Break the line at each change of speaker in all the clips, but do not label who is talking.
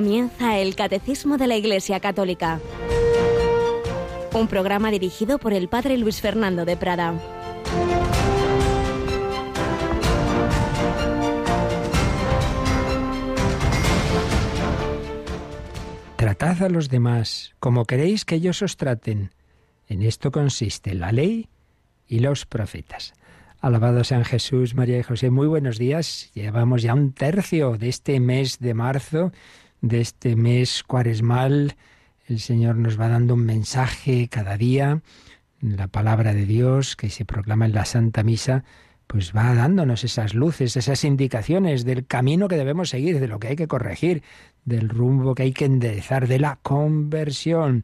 Comienza el Catecismo de la Iglesia Católica, un programa dirigido por el Padre Luis Fernando de Prada.
Tratad a los demás como queréis que ellos os traten. En esto consiste la ley y los profetas. Alabado sean Jesús, María y José. Muy buenos días. Llevamos ya un tercio de este mes de marzo, de este mes cuaresmal. El Señor nos va dando un mensaje cada día. La palabra de Dios que se proclama en la Santa Misa, pues va dándonos esas luces, esas indicaciones del camino que debemos seguir, de lo que hay que corregir, del rumbo que hay que enderezar, de la conversión.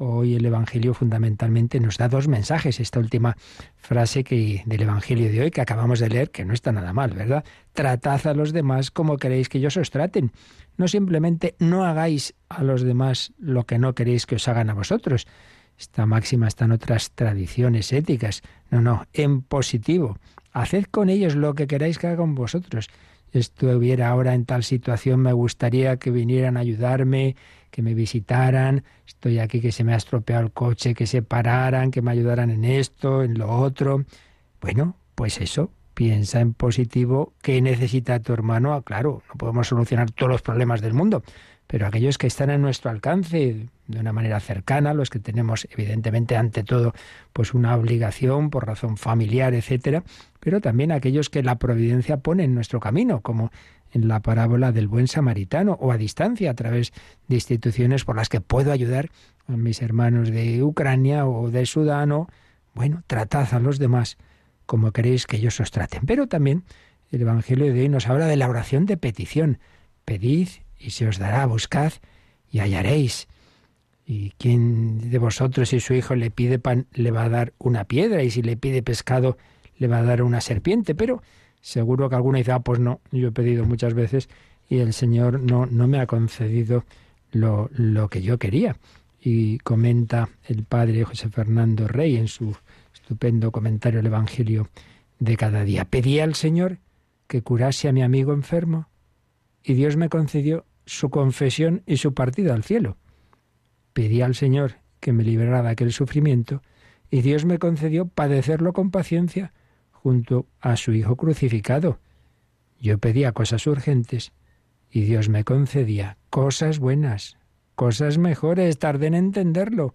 Hoy el Evangelio fundamentalmente nos da dos mensajes. Esta última frase que, del Evangelio de hoy que acabamos de leer, que no está nada mal, ¿verdad? Tratad a los demás como queréis que ellos os traten. No simplemente no hagáis a los demás lo que no queréis que os hagan a vosotros. Esta máxima está en otras tradiciones éticas. No, no, en positivo. Haced con ellos lo que queráis que hagan vosotros. Estuviera ahora en tal situación, me gustaría que vinieran a ayudarme, que me visitaran, estoy aquí que se me ha estropeado el coche, que se pararan, que me ayudaran en esto, en lo otro. Bueno, pues eso, piensa en positivo, ¿qué necesita tu hermano? Ah, claro, no podemos solucionar todos los problemas del mundo, pero aquellos que están en nuestro alcance de una manera cercana, los que tenemos evidentemente ante todo pues una obligación por razón familiar, etcétera, pero también aquellos que la providencia pone en nuestro camino, como en la parábola del buen samaritano o a distancia a través de instituciones por las que puedo ayudar a mis hermanos de Ucrania o de Sudán bueno, tratad a los demás como queréis que ellos os traten. Pero también el Evangelio de hoy nos habla de la oración de petición. Pedid y se os dará, buscad y hallaréis. ¿Y quién de vosotros si su hijo le pide pan le va a dar una piedra y si le pide pescado le va a dar una serpiente? Pero seguro que alguno dice, ah, pues no, yo he pedido muchas veces y el Señor no, no me ha concedido lo, lo que yo quería. Y comenta el padre José Fernando Rey en su estupendo comentario al Evangelio de cada día. Pedí al Señor que curase a mi amigo enfermo y Dios me concedió su confesión y su partida al cielo. Pedí al Señor que me librara de aquel sufrimiento y Dios me concedió padecerlo con paciencia junto a su Hijo crucificado. Yo pedía cosas urgentes y Dios me concedía cosas buenas, cosas mejores. Tardé en entenderlo,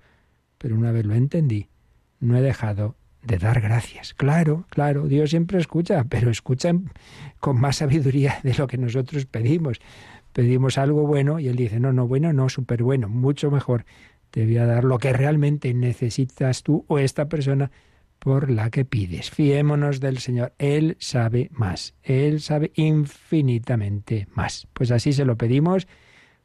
pero una vez lo entendí, no he dejado de dar gracias. Claro, claro, Dios siempre escucha, pero escucha con más sabiduría de lo que nosotros pedimos. Pedimos algo bueno y Él dice, no, no, bueno, no, súper bueno, mucho mejor. Te voy a dar lo que realmente necesitas tú o esta persona por la que pides. Fiémonos del Señor. Él sabe más. Él sabe infinitamente más. Pues así se lo pedimos,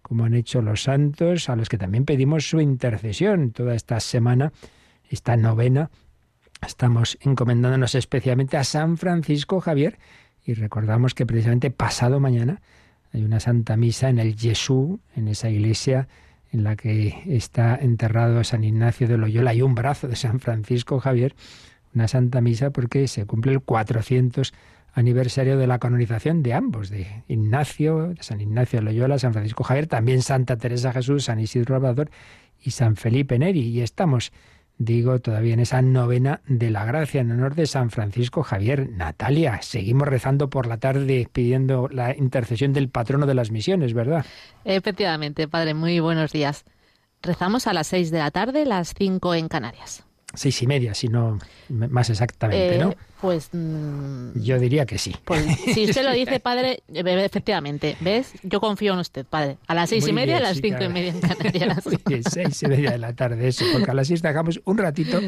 como han hecho los santos, a los que también pedimos su intercesión toda esta semana, esta novena Estamos encomendándonos especialmente a San Francisco Javier y recordamos que precisamente pasado mañana hay una Santa Misa en el Jesús, en esa iglesia en la que está enterrado San Ignacio de Loyola y un brazo de San Francisco Javier, una Santa Misa porque se cumple el 400 aniversario de la canonización de ambos, de Ignacio, de San Ignacio de Loyola, San Francisco Javier, también Santa Teresa Jesús, San Isidro Salvador y San Felipe Neri. Y estamos digo, todavía en esa novena de la gracia en honor de San Francisco Javier. Natalia, seguimos rezando por la tarde pidiendo la intercesión del patrono de las misiones, ¿verdad?
Efectivamente, padre, muy buenos días. Rezamos a las seis de la tarde, las cinco en Canarias
seis y media, si no más exactamente,
eh,
¿no?
Pues mm,
yo diría que sí.
Pues, si usted lo dice, padre, eh, efectivamente, ¿ves? Yo confío en usted, padre. A las seis y media, a las cinco y media en Canarias.
seis y media de la tarde, eso, porque a las seis dejamos un ratito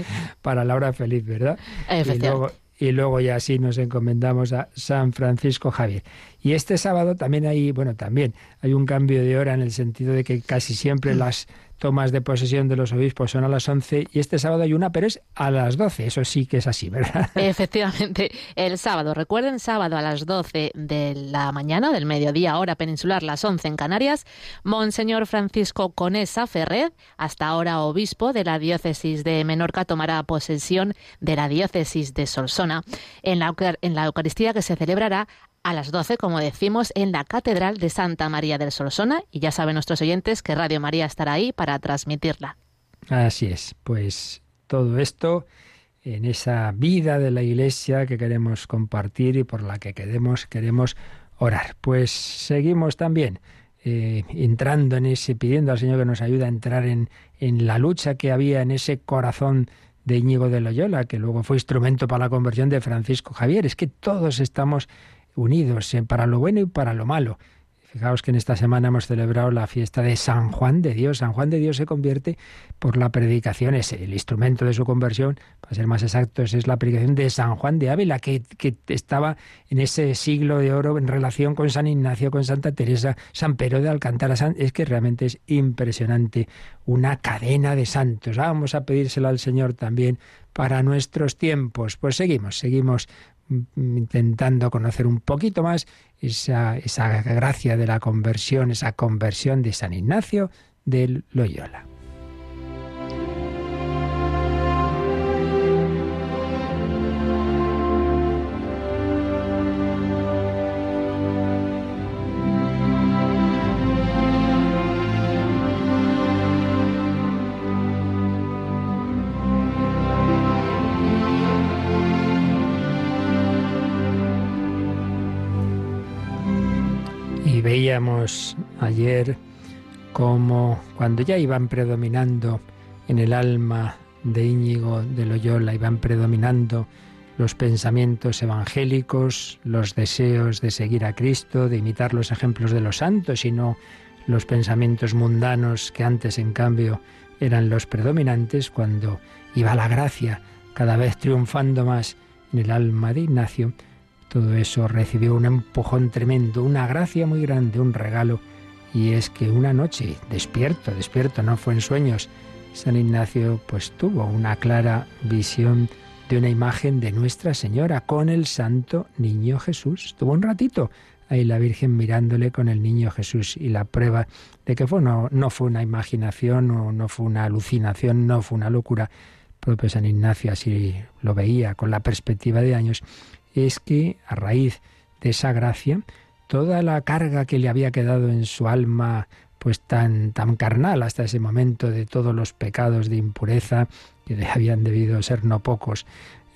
para la hora feliz, ¿verdad?
Efectivamente.
y luego ya así nos encomendamos a San Francisco Javier. Y este sábado también hay, bueno, también hay un cambio de hora en el sentido de que casi siempre mm. las tomas de posesión de los obispos son a las 11 y este sábado hay una, pero es a las 12. Eso sí que es así, ¿verdad?
Efectivamente, el sábado, recuerden, sábado a las 12 de la mañana, del mediodía, hora peninsular, las 11 en Canarias, Monseñor Francisco Conesa Ferred, hasta ahora obispo de la diócesis de Menorca, tomará posesión de la diócesis de Solsona en la, en la Eucaristía que se celebrará a las 12, como decimos, en la Catedral de Santa María del Solsona. Y ya saben nuestros oyentes que Radio María estará ahí para transmitirla.
Así es, pues todo esto en esa vida de la Iglesia que queremos compartir y por la que queremos, queremos orar. Pues seguimos también eh, entrando en ese, pidiendo al Señor que nos ayude a entrar en, en la lucha que había en ese corazón de Íñigo de Loyola, que luego fue instrumento para la conversión de Francisco Javier. Es que todos estamos unidos eh, para lo bueno y para lo malo. Fijaos que en esta semana hemos celebrado la fiesta de San Juan de Dios. San Juan de Dios se convierte por la predicación, es el instrumento de su conversión, para ser más exactos, es la predicación de San Juan de Ávila, que, que estaba en ese siglo de oro en relación con San Ignacio, con Santa Teresa, San Pedro de Alcántara. Es que realmente es impresionante, una cadena de santos. Vamos a pedírselo al Señor también para nuestros tiempos. Pues seguimos, seguimos intentando conocer un poquito más esa, esa gracia de la conversión, esa conversión de San Ignacio del Loyola. Veíamos ayer como cuando ya iban predominando en el alma de Íñigo de Loyola, iban predominando los pensamientos evangélicos, los deseos de seguir a Cristo, de imitar los ejemplos de los santos y no los pensamientos mundanos que antes en cambio eran los predominantes, cuando iba la gracia cada vez triunfando más en el alma de Ignacio, todo eso recibió un empujón tremendo, una gracia muy grande, un regalo, y es que una noche, despierto, despierto, no fue en sueños, San Ignacio pues tuvo una clara visión de una imagen de Nuestra Señora con el Santo Niño Jesús. Tuvo un ratito ahí la Virgen mirándole con el Niño Jesús y la prueba de que fue, no, no fue una imaginación o no fue una alucinación, no fue una locura. propio San Ignacio así lo veía con la perspectiva de años es que a raíz de esa gracia, toda la carga que le había quedado en su alma pues tan, tan carnal hasta ese momento de todos los pecados de impureza que le habían debido ser no pocos,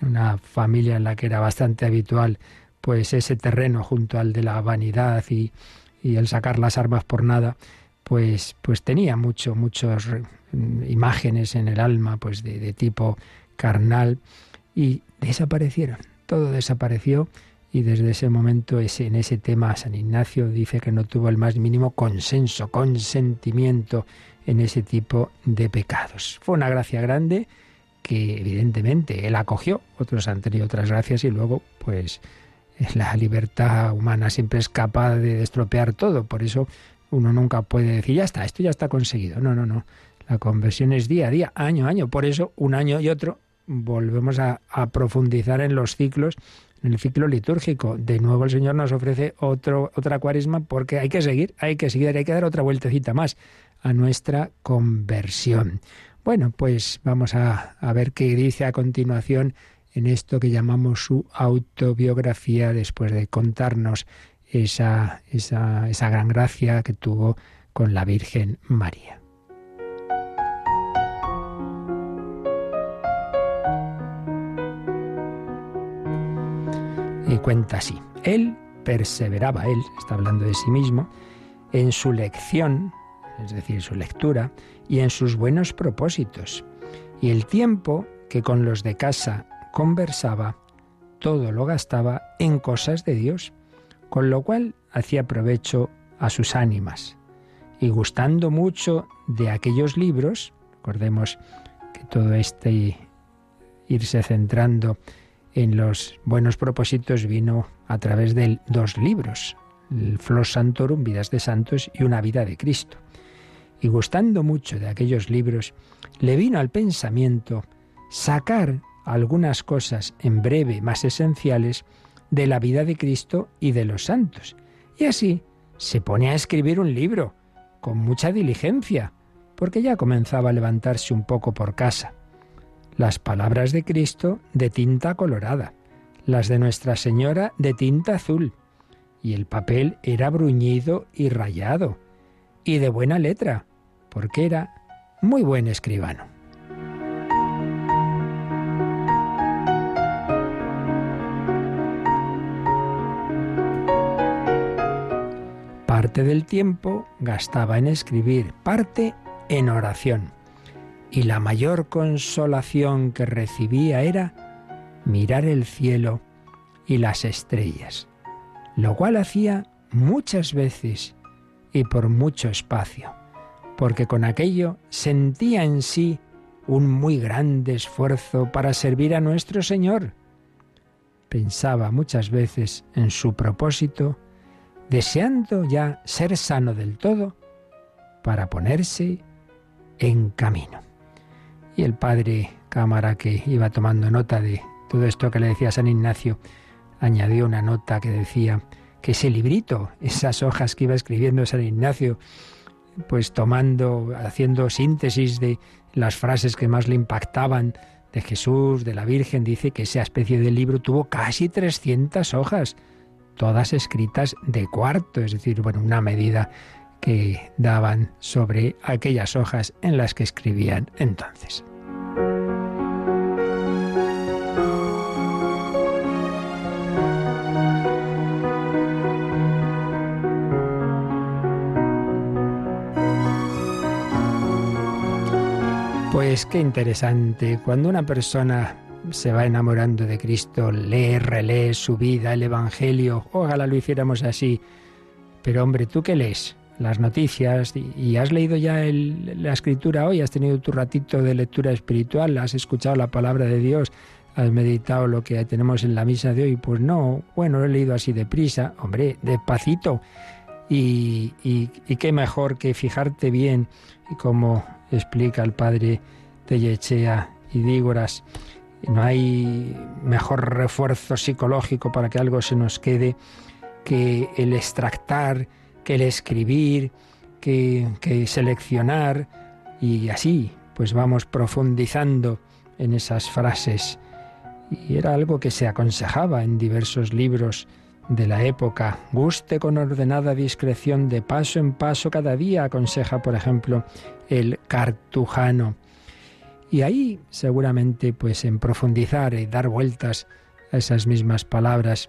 una familia en la que era bastante habitual pues ese terreno junto al de la vanidad y, y el sacar las armas por nada, pues, pues tenía mucho, muchas imágenes en el alma pues de, de tipo carnal y desaparecieron todo desapareció y desde ese momento ese, en ese tema San Ignacio dice que no tuvo el más mínimo consenso, consentimiento en ese tipo de pecados. Fue una gracia grande que evidentemente él acogió, otros han tenido otras gracias y luego pues la libertad humana siempre es capaz de estropear todo, por eso uno nunca puede decir ya está, esto ya está conseguido. No, no, no. La conversión es día a día, año a año, por eso un año y otro volvemos a, profundizar en los ciclos, en el ciclo litúrgico. De nuevo el Señor nos ofrece otro, otra cuaresma porque hay que seguir, hay que seguir, hay que dar otra vueltecita más a nuestra conversión. Bueno, pues vamos a, ver qué dice a continuación en esto que llamamos su autobiografía después de contarnos esa, esa, esa gran gracia que tuvo con la Virgen María. Y cuenta así. Él perseveraba, él está hablando de sí mismo, en su lección, es decir, su lectura, y en sus buenos propósitos. Y el tiempo que con los de casa conversaba, todo lo gastaba en cosas de Dios, con lo cual hacía provecho a sus ánimas. Y gustando mucho de aquellos libros, recordemos que todo este irse centrando en los buenos propósitos vino a través de dos libros, el Flos Santorum, Vidas de Santos y Una vida de Cristo. Y gustando mucho de aquellos libros, le vino al pensamiento sacar algunas cosas en breve más esenciales de la vida de Cristo y de los santos. Y así se pone a escribir un libro, con mucha diligencia, porque ya comenzaba a levantarse un poco por casa las palabras de Cristo de tinta colorada, las de Nuestra Señora de tinta azul, y el papel era bruñido y rayado, y de buena letra, porque era muy buen escribano. Parte del tiempo gastaba en escribir, parte en oración. Y la mayor consolación que recibía era mirar el cielo y las estrellas, lo cual hacía muchas veces y por mucho espacio, porque con aquello sentía en sí un muy grande esfuerzo para servir a nuestro Señor. Pensaba muchas veces en su propósito, deseando ya ser sano del todo para ponerse en camino. Y el padre Cámara, que iba tomando nota de todo esto que le decía San Ignacio, añadió una nota que decía que ese librito, esas hojas que iba escribiendo San Ignacio, pues tomando, haciendo síntesis de las frases que más le impactaban de Jesús, de la Virgen, dice que esa especie de libro tuvo casi 300 hojas, todas escritas de cuarto, es decir, bueno, una medida que daban sobre aquellas hojas en las que escribían entonces. Pues qué interesante. Cuando una persona se va enamorando de Cristo, lee, relee su vida, el Evangelio, ojalá lo hiciéramos así. Pero hombre, ¿tú qué lees? Las noticias y has leído ya la escritura hoy, has tenido tu ratito de lectura espiritual, has escuchado la palabra de Dios, has meditado lo que tenemos en la misa de hoy. Pues no, bueno, lo he leído así deprisa, hombre, despacito. Y, y, y qué mejor que fijarte bien, como explica el padre Tellechea y Dígoras, no hay mejor refuerzo psicológico para que algo se nos quede que el extractar, que el escribir, que, que seleccionar y así pues vamos profundizando en esas frases. Y era algo que se aconsejaba en diversos libros de la época. Guste con ordenada discreción de paso en paso cada día, aconseja, por ejemplo, el cartujano. Y ahí seguramente pues en profundizar y dar vueltas a esas mismas palabras,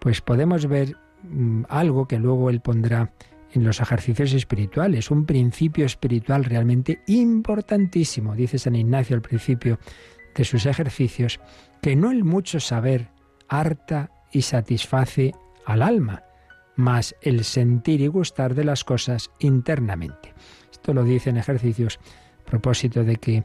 pues podemos ver algo que luego él pondrá en los ejercicios espirituales, un principio espiritual realmente importantísimo, dice San Ignacio al principio de sus ejercicios, que no el mucho saber harta y satisface al alma, más el sentir y gustar de las cosas internamente. Esto lo dice en ejercicios a propósito de que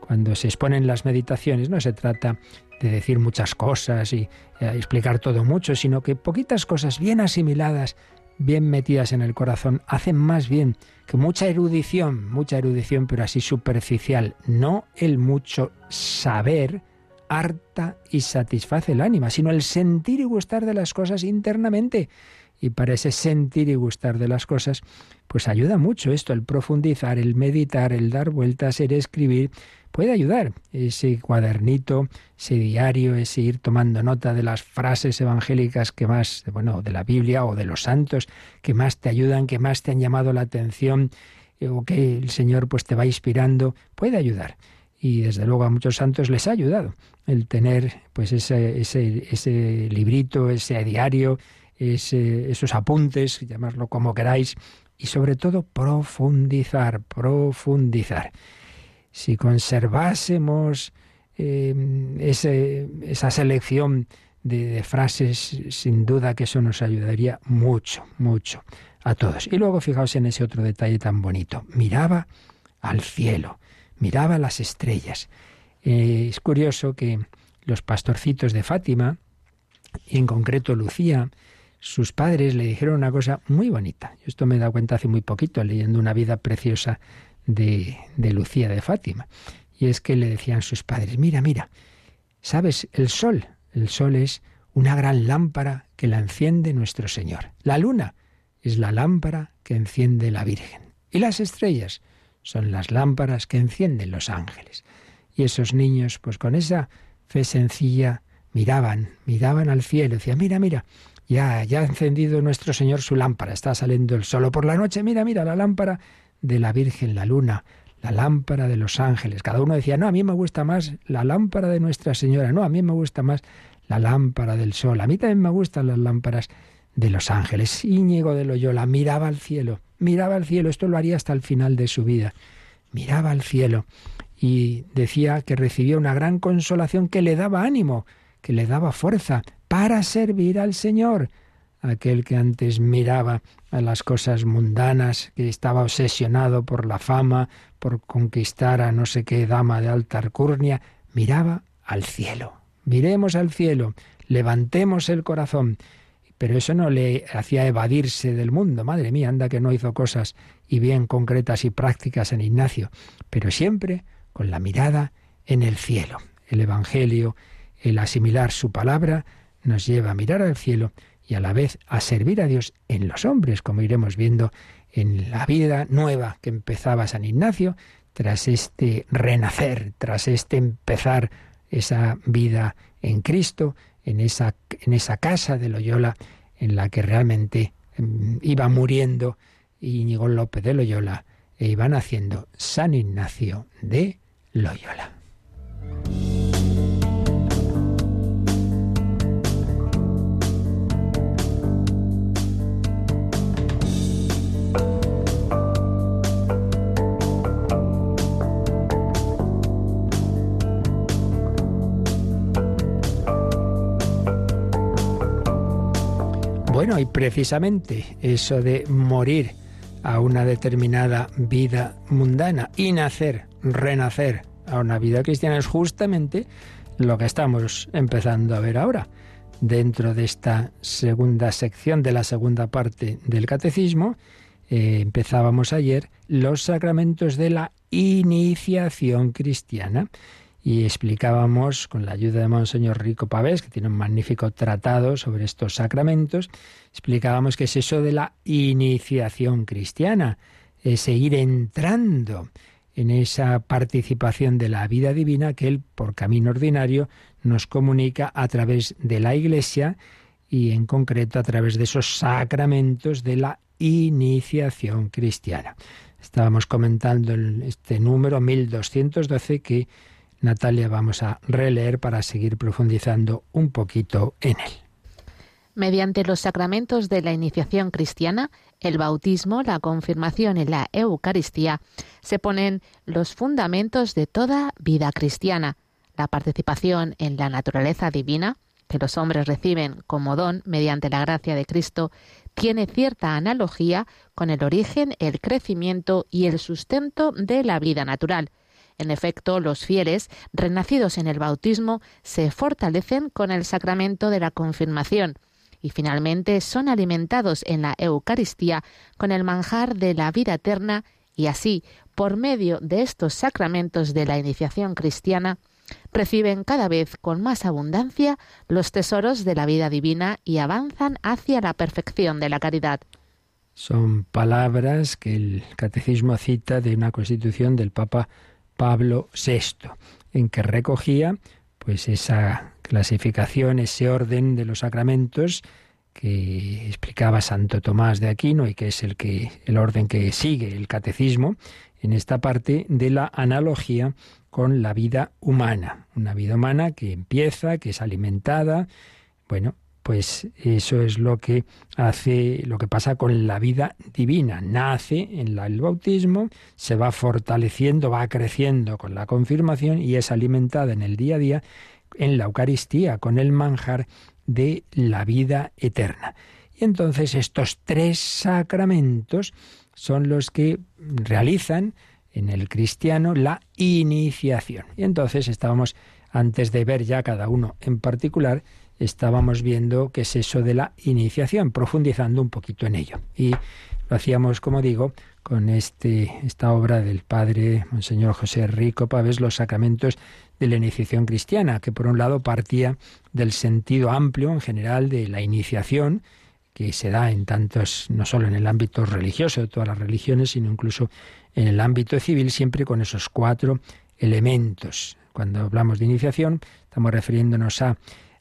cuando se exponen las meditaciones no se trata de decir muchas cosas y explicar todo mucho, sino que poquitas cosas bien asimiladas, bien metidas en el corazón, hacen más bien que mucha erudición, mucha erudición, pero así superficial, no el mucho saber, harta y satisface el ánima, sino el sentir y gustar de las cosas internamente. Y para ese sentir y gustar de las cosas, pues ayuda mucho esto, el profundizar, el meditar, el dar vueltas, el escribir, puede ayudar. Ese cuadernito, ese diario, ese ir tomando nota de las frases evangélicas que más, bueno, de la Biblia o de los santos, que más te ayudan, que más te han llamado la atención, eh, o que el Señor pues te va inspirando, puede ayudar. Y desde luego a muchos santos les ha ayudado el tener pues ese, ese, ese librito, ese diario, ese, esos apuntes, llamarlo como queráis, y sobre todo profundizar, profundizar si conservásemos em, esa selección de, frases, sin duda que eso nos ayudaría mucho, mucho a todos. Y luego fijaos en ese otro detalle tan bonito. Miraba al cielo, miraba las estrellas. Eh, es curioso que los pastorcitos de Fátima, y en concreto Lucía, sus padres le dijeron una cosa muy bonita. Esto me he dado cuenta hace muy poquito, leyendo una vida preciosa de, de Lucía de Fátima. Y es que le decían sus padres, mira, mira, ¿sabes? El sol, el sol es una gran lámpara que la enciende nuestro Señor. La luna es la lámpara que enciende la Virgen. Y las estrellas son las lámparas que encienden los ángeles. Y esos niños, pues con esa fe sencilla, miraban, miraban al cielo, decían, mira, mira, Ya, ya ha encendido nuestro Señor su lámpara, está saliendo el sol. por la noche, mira, mira, la lámpara de la Virgen, la luna, la lámpara de los ángeles. Cada uno decía, no, a mí me gusta más la lámpara de Nuestra Señora, no, a mí me gusta más la lámpara del sol, a mí también me gustan las lámparas de los ángeles. Íñigo de Loyola miraba al cielo, miraba al cielo, esto lo haría hasta el final de su vida. Miraba al cielo y decía que recibía una gran consolación que le daba ánimo, que le daba fuerza para servir al Señor. Aquel que antes miraba a las cosas mundanas, que estaba obsesionado por la fama, por conquistar a no sé qué dama de alta alcurnia, miraba al cielo. Miremos al cielo, levantemos el corazón. Pero eso no le hacía evadirse del mundo. Madre mía, anda que no hizo cosas y bien concretas y prácticas en Ignacio, pero siempre con la mirada en el cielo. El Evangelio, el asimilar su palabra, nos lleva a mirar al cielo y a la vez a servir a Dios en los hombres, como iremos viendo en la vida nueva que empezaba San Ignacio, tras este renacer, tras este empezar esa vida en Cristo, en esa, en esa casa de Loyola en la que realmente mm, iba muriendo Íñigo López de Loyola e iba naciendo San Ignacio de Loyola. Bueno, y precisamente eso de morir a una determinada vida mundana y nacer, renacer a una vida cristiana es justamente lo que estamos empezando a ver ahora. Dentro de esta segunda sección de la segunda parte del catecismo, eh, empezábamos ayer los sacramentos de la iniciación cristiana y explicábamos con la ayuda de Monseñor Rico Pavés, que tiene un magnífico tratado sobre estos sacramentos, explicábamos que es eso de la iniciación cristiana, es ir entrando en esa participación de la vida divina que Él, por camino ordinario, nos comunica a través de la Iglesia y en concreto a través de esos sacramentos de la iniciación cristiana. Estábamos comentando este número 1212 que Natalia vamos a releer para seguir profundizando un poquito en él.
Mediante los sacramentos de la iniciación cristiana, el bautismo, la confirmación y la Eucaristía, se ponen los fundamentos de toda vida cristiana. La participación en la naturaleza divina, que los hombres reciben como don mediante la gracia de Cristo, tiene cierta analogía con el origen, el crecimiento y el sustento de la vida natural. En efecto, los fieles, renacidos en el bautismo, se fortalecen con el sacramento de la confirmación y finalmente son alimentados en la Eucaristía con el manjar de la vida eterna y así, por medio de estos sacramentos de la iniciación cristiana, reciben cada vez con más abundancia los tesoros de la vida divina y avanzan hacia la perfección de la caridad.
Son palabras que el catecismo cita de una constitución del Papa Pablo VI, en que recogía pues esa clasificación, ese orden de los sacramentos que explicaba Santo Tomás de Aquino y que es el que el orden que sigue el catecismo en esta parte de la analogía con la vida humana, una vida humana que empieza, que es alimentada, bueno, pues eso es lo que hace, lo que pasa con la vida divina. Nace en el bautismo, se va fortaleciendo, va creciendo con la confirmación y es alimentada en el día a día en la Eucaristía, con el manjar de la vida eterna. Y entonces estos tres sacramentos son los que realizan en el cristiano la iniciación. Y entonces estábamos, antes de ver ya cada uno en particular, estábamos viendo qué es eso de la iniciación, profundizando un poquito en ello. Y lo hacíamos, como digo, con este, esta obra del padre Monseñor José Rico Pavés, Los sacramentos de la iniciación cristiana, que por un lado partía del sentido amplio en general de la iniciación, que se da en tantos, no solo en el ámbito religioso de todas las religiones, sino incluso en el ámbito civil, siempre con esos cuatro elementos. Cuando hablamos de iniciación, estamos refiriéndonos a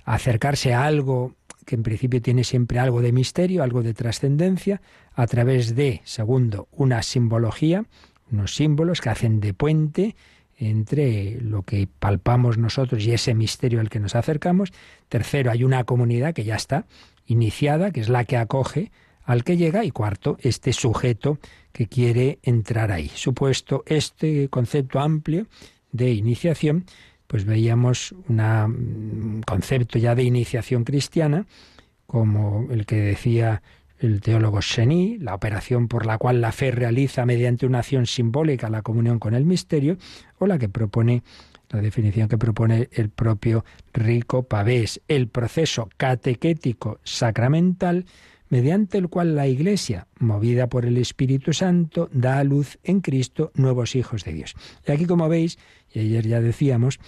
acercarse a algo que en principio tiene siempre algo de misterio, algo de trascendencia, a través de, segundo, una simbología, unos símbolos que hacen de puente entre lo que palpamos nosotros y ese misterio al que nos acercamos. Tercero, hay una comunidad que ya está iniciada, que es la que acoge al que llega. Y cuarto, este sujeto que quiere entrar ahí. Supuesto este concepto amplio de iniciación, pues veíamos un concepto ya de iniciación cristiana, como el que decía el teólogo Cheny, la operación por la cual la fe realiza mediante una acción simbólica la comunión con el misterio, o la que propone la definición que propone el propio Rico Pavés, el proceso catequético sacramental mediante el cual la Iglesia, movida por el Espíritu Santo, da a luz en Cristo nuevos hijos de Dios. Y aquí, como veis, y ayer ya decíamos,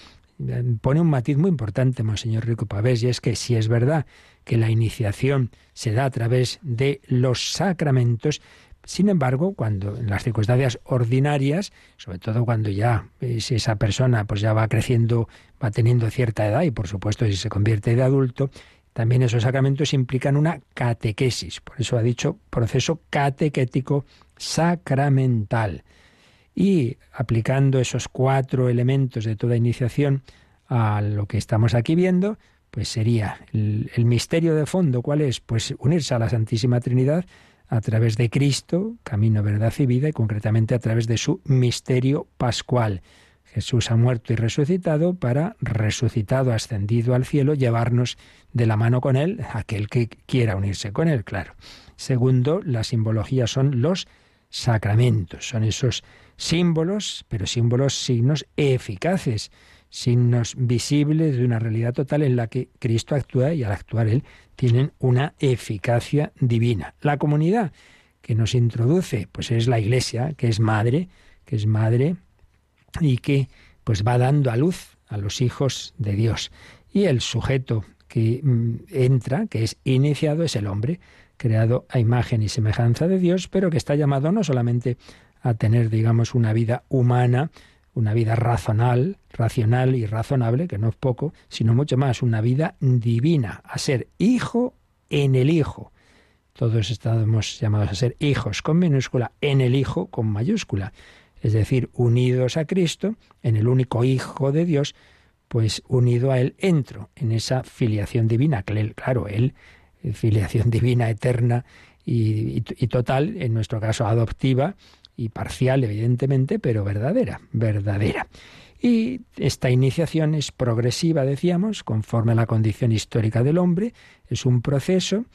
pone un matiz muy importante, Monseñor Rico Pavés, y es que si es verdad que la iniciación se da a través de los sacramentos, sin embargo, cuando en las circunstancias ordinarias, sobre todo cuando ya si esa persona pues ya va creciendo, va teniendo cierta edad y por supuesto si se convierte de adulto, también esos sacramentos implican una catequesis, por eso ha dicho proceso catequético sacramental. Y aplicando esos cuatro elementos de toda iniciación a lo que estamos aquí viendo, pues sería el, misterio de fondo, ¿cuál es? Pues unirse a la Santísima Trinidad a través de Cristo, camino, verdad y vida, y concretamente a través de su misterio pascual. Jesús ha muerto y resucitado para, resucitado, ascendido al cielo, llevarnos de la mano con Él, aquel que quiera unirse con Él, claro. Segundo, la simbología son los sacramentos, son esos símbolos, pero símbolos, signos eficaces, signos visibles de una realidad total en la que Cristo actúa y al actuar Él tienen una eficacia divina. La comunidad que nos introduce, pues es la Iglesia, que es madre, que es madre y que pues va dando a luz a los hijos de Dios. Y el sujeto que mm, entra, que es iniciado, es el hombre, creado a imagen y semejanza de Dios, pero que está llamado no solamente a tener, digamos, una vida humana, una vida razonal, racional y razonable, que no es poco, sino mucho más, una vida divina, a ser hijo en el Hijo. Todos estamos llamados a ser hijos con minúscula, en el Hijo con mayúscula, es decir, unidos a Cristo, en el único Hijo de Dios, pues unido a Él entro en esa filiación divina, claro, Él, filiación divina eterna y, total, en nuestro caso adoptiva, y parcial, evidentemente, pero verdadera, verdadera. Y esta iniciación es progresiva, decíamos, conforme a la condición histórica del hombre. Es un proceso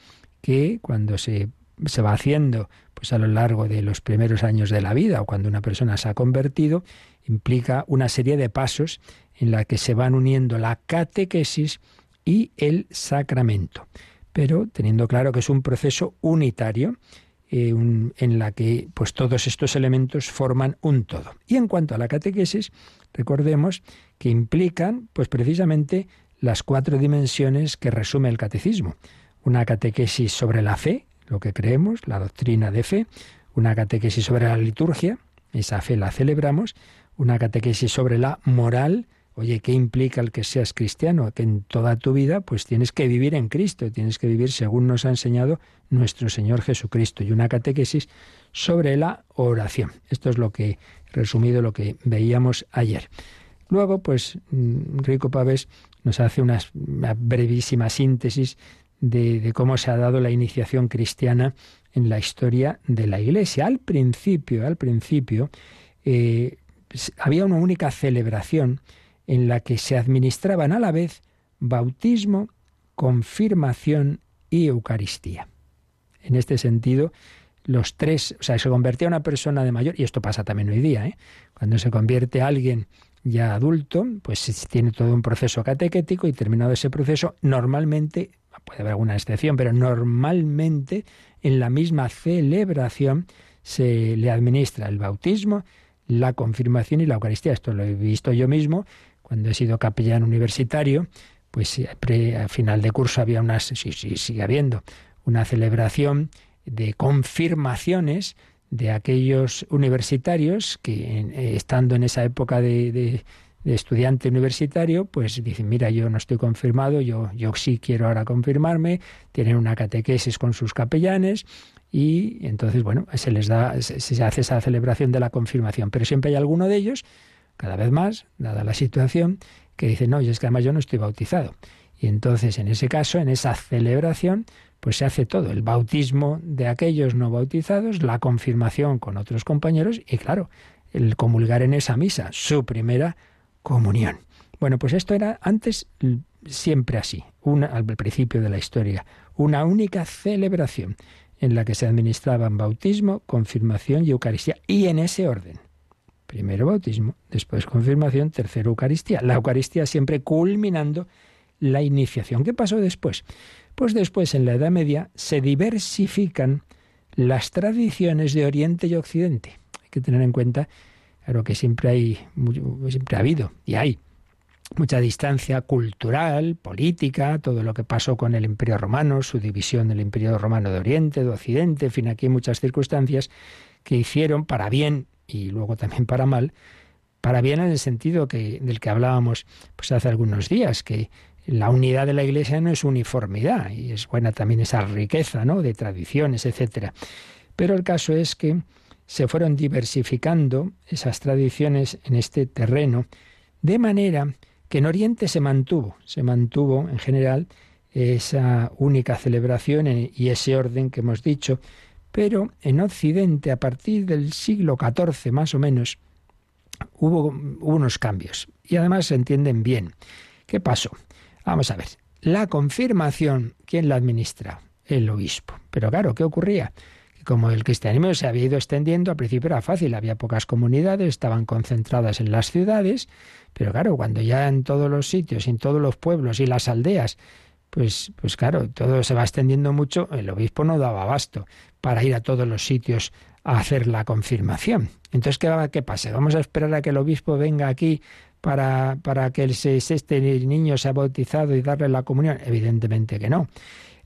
que cuando se, se va haciendo pues a lo largo de los primeros años de la vida o cuando una persona se ha convertido, implica una serie de pasos en la que se van uniendo la catequesis y el sacramento. Pero teniendo claro que es un proceso unitario, eh, en la que pues todos estos elementos forman un todo. Y en cuanto a la catequesis, recordemos que implican pues precisamente las cuatro dimensiones que resume el catecismo. Una catequesis sobre la fe, lo que creemos, la doctrina de fe, una catequesis sobre la liturgia, esa fe la celebramos, una catequesis sobre la moral, Oye, ¿qué implica el que seas cristiano? Que en toda tu vida pues tienes que vivir en Cristo, tienes que vivir según nos ha enseñado nuestro Señor Jesucristo y una catequesis sobre la oración. Esto es lo que resumido lo que veíamos ayer. Luego, pues mm, Rico Pavés nos hace una, brevísima síntesis de, cómo se ha dado la iniciación cristiana en la historia de la Iglesia. Al principio, al principio, eh, había una única celebración en la que se administraban a la vez bautismo, confirmación y Eucaristía. En este sentido, los tres, o sea, se convertía una persona de mayor, y esto pasa también hoy día, ¿eh? cuando se convierte alguien ya adulto, pues tiene todo un proceso catequético y terminado ese proceso, normalmente, puede haber alguna excepción, pero normalmente en la misma celebración se le administra el bautismo, la confirmación y la Eucaristía. Esto lo he visto yo mismo cuando he sido capellán universitario, pues a final de curso había unas, sí, sí, sigue habiendo, una celebración de confirmaciones de aquellos universitarios que eh, estando en esa época de, estudiante universitario, pues dicen, mira, yo no estoy confirmado, yo, yo sí quiero ahora confirmarme, tienen una catequesis con sus capellanes y entonces, bueno, se les da, se, hace esa celebración de la confirmación. Pero siempre hay alguno de ellos, cada vez más, dada la situación, que dice, no, y es que además yo no estoy bautizado. Y entonces, en ese caso, en esa celebración, pues se hace todo, el bautismo de aquellos no bautizados, la confirmación con otros compañeros y, claro, el comulgar en esa misa, su primera comunión. Bueno, pues esto era antes siempre así, una, al principio de la historia, una única celebración en la que se administraban bautismo, confirmación y Eucaristía, y en ese orden. Primero bautismo, después confirmación, tercero Eucaristía. La Eucaristía siempre culminando la iniciación. ¿Qué pasó después? Pues después, en la Edad Media, se diversifican las tradiciones de Oriente y Occidente. Hay que tener en cuenta Claro que siempre hay, siempre ha habido y hay mucha distancia cultural, política, todo lo que pasó con el Imperio Romano, su división del Imperio Romano de Oriente, de Occidente, en fin, aquí hay muchas circunstancias que hicieron para bien y luego también para mal, para bien en el sentido que, del que hablábamos pues hace algunos días, que la unidad de la Iglesia no es uniformidad y es buena también esa riqueza, ¿no? de tradiciones, etcétera. Pero el caso es que se fueron diversificando esas tradiciones en este terreno, de manera que en Oriente se mantuvo, se mantuvo en general esa única celebración y ese orden que hemos dicho, pero en Occidente, a partir del siglo XIV más o menos, hubo, hubo unos cambios y además se entienden bien. ¿Qué pasó? Vamos a ver. La confirmación, ¿quién la administra? El obispo. Pero claro, ¿qué ocurría? como el cristianismo se había ido extendiendo, al principio era fácil, había pocas comunidades, estaban concentradas en las ciudades, pero claro, cuando ya en todos los sitios, en todos los pueblos y las aldeas, pues, pues claro, todo se va extendiendo mucho, el obispo no daba abasto para ir a todos los sitios a hacer la confirmación. Entonces, ¿qué, qué pasa? ¿Vamos a esperar a que el obispo venga aquí para, para que este niño sea bautizado y darle la comunión? Evidentemente que no.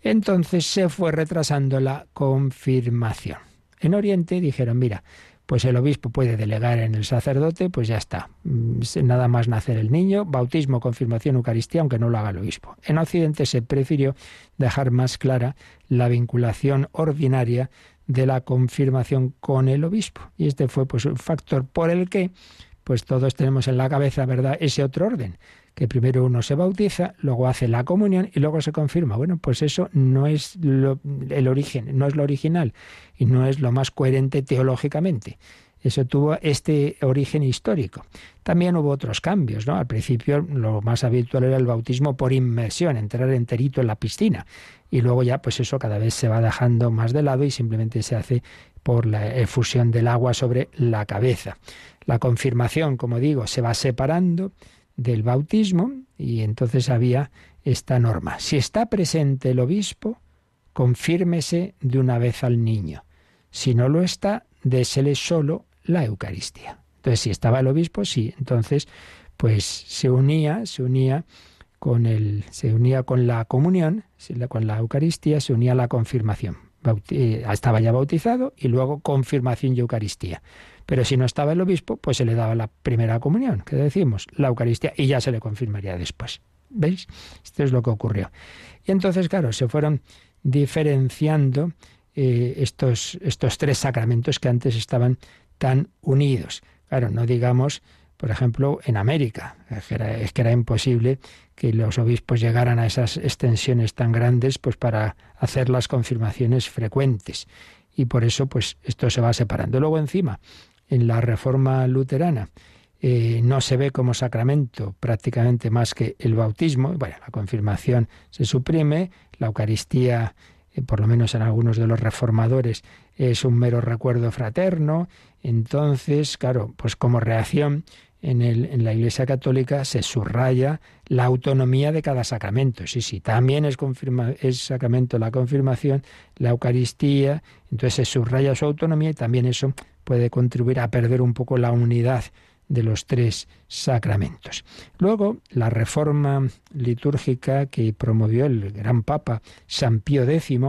Entonces se fue retrasando la confirmación. En Oriente dijeron, mira, pues el obispo puede delegar en el sacerdote, pues ya está. Mm, nada más nacer el niño, bautismo, confirmación, Eucaristía, aunque no lo haga el obispo. En Occidente se prefirió dejar más clara la vinculación ordinaria de la confirmación con el obispo. Y este fue pues un factor por el que pues todos tenemos en la cabeza, ¿verdad?, ese otro orden que primero uno se bautiza, luego hace la comunión y luego se confirma. Bueno, pues eso no es el origen, no es lo original y no es lo más coherente teológicamente. Eso tuvo este origen histórico. También hubo otros cambios, ¿no? Al principio lo más habitual era el bautismo por inmersión, entrar enterito en la piscina. Y luego ya, pues eso cada vez se va dejando más de lado y simplemente se hace por la efusión del agua sobre la cabeza. La confirmación, como digo, se va separando del bautismo y entonces había esta norma. Si está presente el obispo, confírmese de una vez al niño. Si no lo está, désele solo la Eucaristía. Entonces, si estaba el obispo, sí. Entonces, pues se unía, se unía con el, se unía con la comunión, con la Eucaristía, se unía la confirmación. Eh, estaba ya bautizado y luego confirmación y Eucaristía. Pero si no estaba el obispo, pues se le daba la primera comunión, que decimos, la Eucaristía, y ya se le confirmaría después. ¿Veis? Esto es lo que ocurrió. Y entonces, claro, se fueron diferenciando eh, estos, estos tres sacramentos que antes estaban tan unidos. Claro, no digamos, por ejemplo, en América, es que, era, imposible que los obispos llegaran a esas extensiones tan grandes pues para hacer las confirmaciones frecuentes y por eso pues esto se va separando. Luego encima en la reforma luterana eh, no se ve como sacramento prácticamente más que el bautismo. Bueno, la confirmación se suprime, la Eucaristía, eh, por lo menos en algunos de los reformadores, es un mero recuerdo fraterno. Entonces, claro, pues como reacción en, la Iglesia Católica se subraya la autonomía de cada sacramento. Sí, sí, también es, confirma, es sacramento la confirmación, la Eucaristía, entonces se subraya su autonomía y también eso puede contribuir a perder un poco la unidad de los tres sacramentos. Luego, la reforma litúrgica que promovió el gran Papa San Pío X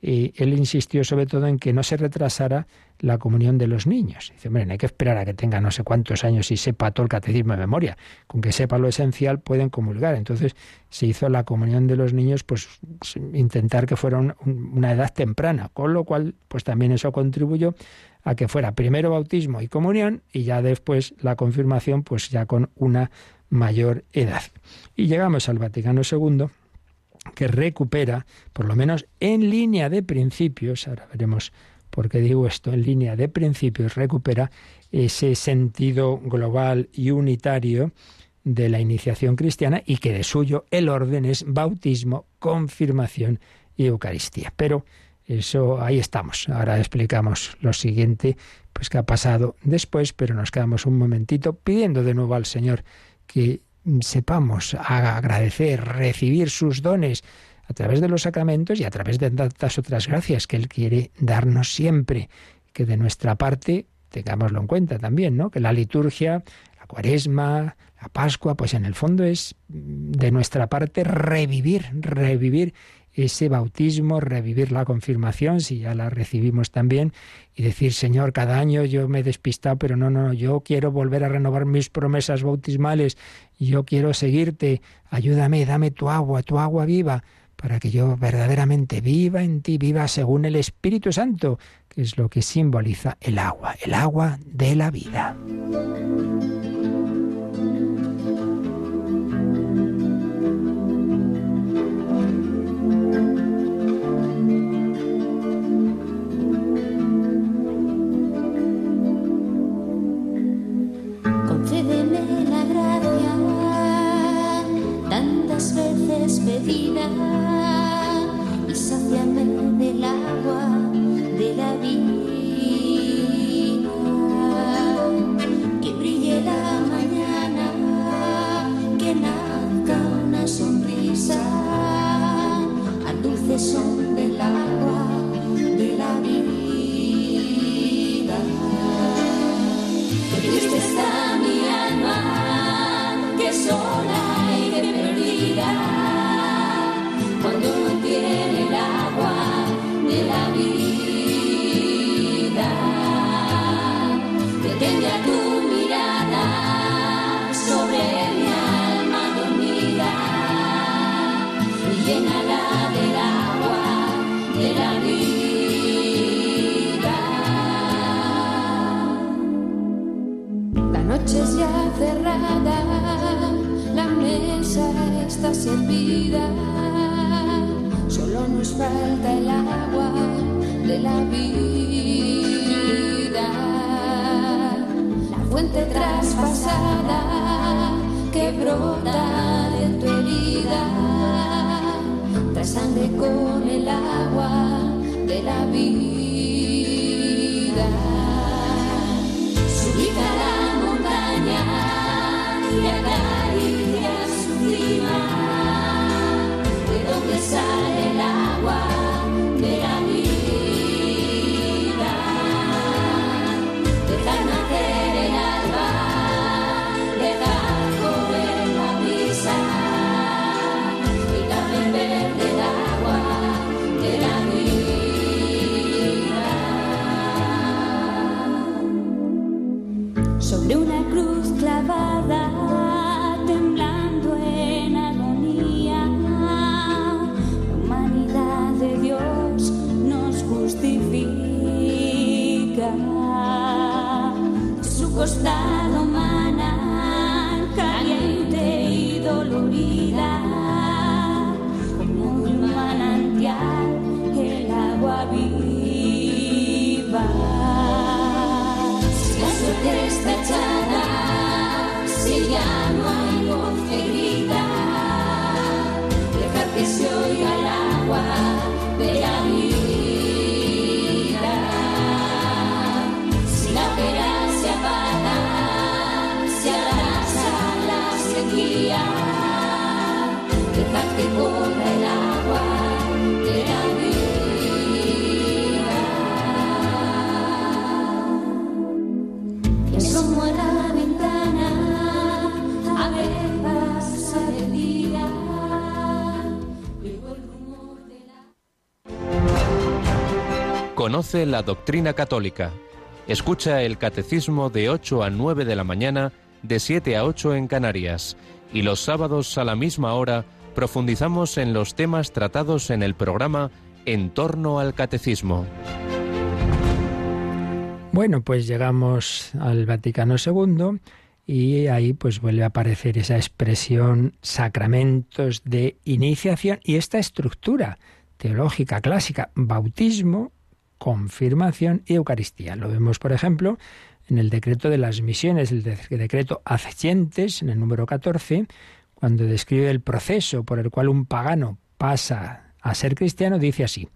eh, él insistió sobre todo en que no se retrasara la comunión de los niños. Dice, hombre, no hay que esperar a que tenga no sé cuántos años y sepa todo el catecismo de memoria. Con que sepa lo esencial pueden comulgar. Entonces se hizo la comunión de los niños, pues intentar que fuera una edad temprana, con lo cual, pues también eso contribuyó a que fuera primero bautismo y comunión y ya después la confirmación, pues ya con una mayor edad. Y llegamos al Vaticano II, que recupera, por lo menos en línea de principios, ahora veremos porque digo esto, en línea de principios recupera ese sentido global y unitario de la iniciación cristiana y que de suyo el orden es bautismo, confirmación y Eucaristía. Pero eso ahí estamos. Ahora explicamos lo siguiente, pues que ha pasado después, pero nos quedamos un momentito pidiendo de nuevo al Señor que sepamos agradecer, recibir sus dones, a través de los sacramentos y a través de tantas otras gracias que Él quiere darnos siempre, que de nuestra parte tengámoslo en cuenta también, ¿no? Que la liturgia, la cuaresma, la Pascua, pues en el fondo es de nuestra parte revivir, revivir ese bautismo, revivir la confirmación, si ya la recibimos también, y decir, Señor, cada año yo me he despistado, pero no, no, yo quiero volver a renovar mis promesas bautismales, yo quiero seguirte, ayúdame, dame tu agua, tu agua viva, para que yo verdaderamente viva en ti, viva según el Espíritu Santo, que es lo que simboliza el agua, el agua de la vida. despedida y saciame noches ya cerrada, la mesa está servida. Solo nos falta el agua de la vida. La fuente traspasada que brota de tu herida, trasande con el agua de la vida. Yeah.
first time.
Conoce la doctrina católica. Escucha el catecismo de 8 a 9 de la mañana, de 7 a 8 en Canarias. Y los sábados a la misma hora profundizamos en los temas tratados en el programa En torno al catecismo.
Bueno, pues llegamos al Vaticano II y ahí pues vuelve a aparecer esa expresión sacramentos de iniciación y esta estructura teológica clásica, bautismo, confirmación y Eucaristía. Lo vemos, por ejemplo, en el decreto de las misiones, el decreto Acecientes, en el número 14, cuando describe el proceso por el cual un pagano pasa a ser cristiano, dice así,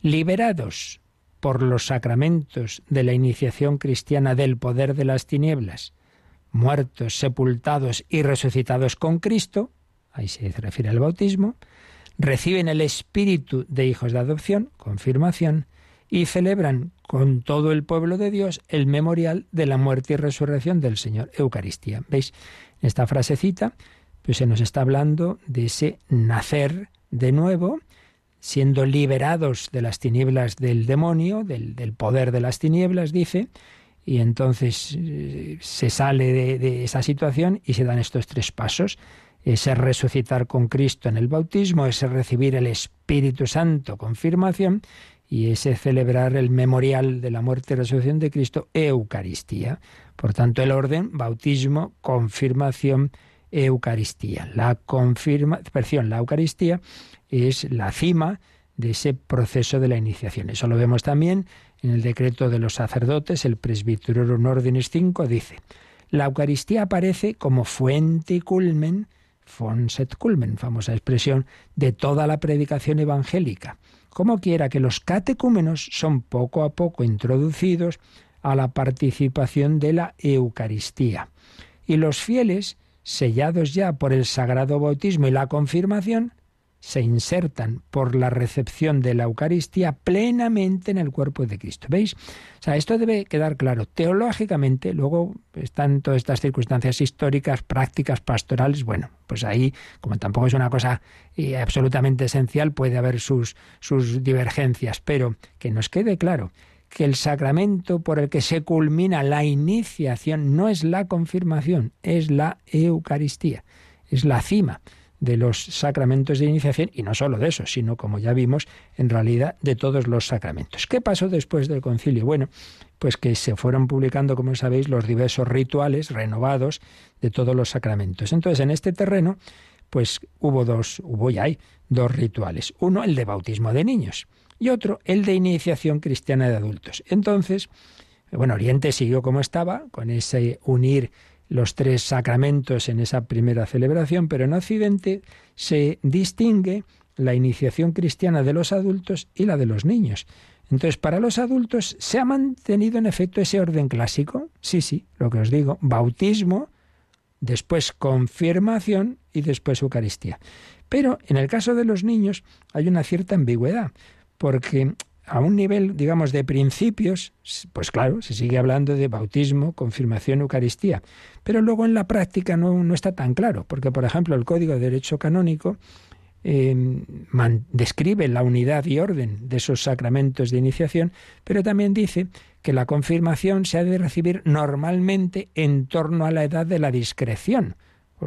liberados por los sacramentos de la iniciación cristiana del poder de las tinieblas, muertos, sepultados y resucitados con Cristo, ahí se refiere al bautismo, reciben el espíritu de hijos de adopción, confirmación, y celebran con todo el pueblo de Dios el memorial de la muerte y resurrección del Señor, Eucaristía. ¿Veis? Esta frasecita, pues se nos está hablando de ese nacer de nuevo, siendo liberados de las tinieblas del demonio, del, poder de las tinieblas, dice, y entonces eh, se sale de, esa situación y se dan estos tres pasos. Ese resucitar con Cristo en el bautismo, ese recibir el Espíritu Santo, confirmación, y ese celebrar el memorial de la muerte y resurrección de Cristo, Eucaristía. Por tanto, el orden, bautismo, confirmación, Eucaristía. La confirmación, la Eucaristía es la cima de ese proceso de la iniciación. Eso lo vemos también en el decreto de los sacerdotes, el Presbyterorum Ordinis 5 dice, la Eucaristía aparece como fuente y culmen, fonset culmen, famosa expresión, de toda la predicación evangélica. Como quiera que los catecúmenos son poco a poco introducidos a la participación de la Eucaristía. Y los fieles, sellados ya por el sagrado bautismo y la confirmación, se insertan por la recepción de la Eucaristía plenamente en el cuerpo de Cristo. ¿Veis? O sea, esto debe quedar claro. Teológicamente, luego están todas estas circunstancias históricas, prácticas, pastorales. Bueno, pues ahí, como tampoco es una cosa eh, absolutamente esencial, puede haber sus, sus divergencias, pero que nos quede claro que el sacramento por el que se culmina la iniciación no es la confirmación, es la Eucaristía, es la cima de los sacramentos de iniciación y no solo de eso, sino como ya vimos, en realidad de todos los sacramentos. ¿Qué pasó después del concilio? Bueno, pues que se fueron publicando, como sabéis, los diversos rituales renovados de todos los sacramentos. Entonces, en este terreno, pues hubo dos, hubo y hay dos rituales. Uno, el de bautismo de niños, y otro, el de iniciación cristiana de adultos. Entonces, bueno, Oriente siguió como estaba, con ese unir los tres sacramentos en esa primera celebración, pero en Occidente se distingue la iniciación cristiana de los adultos y la de los niños. Entonces, para los adultos se ha mantenido en efecto ese orden clásico. Sí, sí, lo que os digo, bautismo, después confirmación y después Eucaristía. Pero en el caso de los niños hay una cierta ambigüedad, porque a un nivel, digamos, de principios, pues claro, se sigue hablando de bautismo, confirmación, Eucaristía. Pero luego en la práctica no, no está tan claro, porque, por ejemplo, el Código de Derecho Canónico em, describe la unidad y orden de esos sacramentos de iniciación, pero también dice que la confirmación se ha de recibir normalmente en torno a la edad de la discreción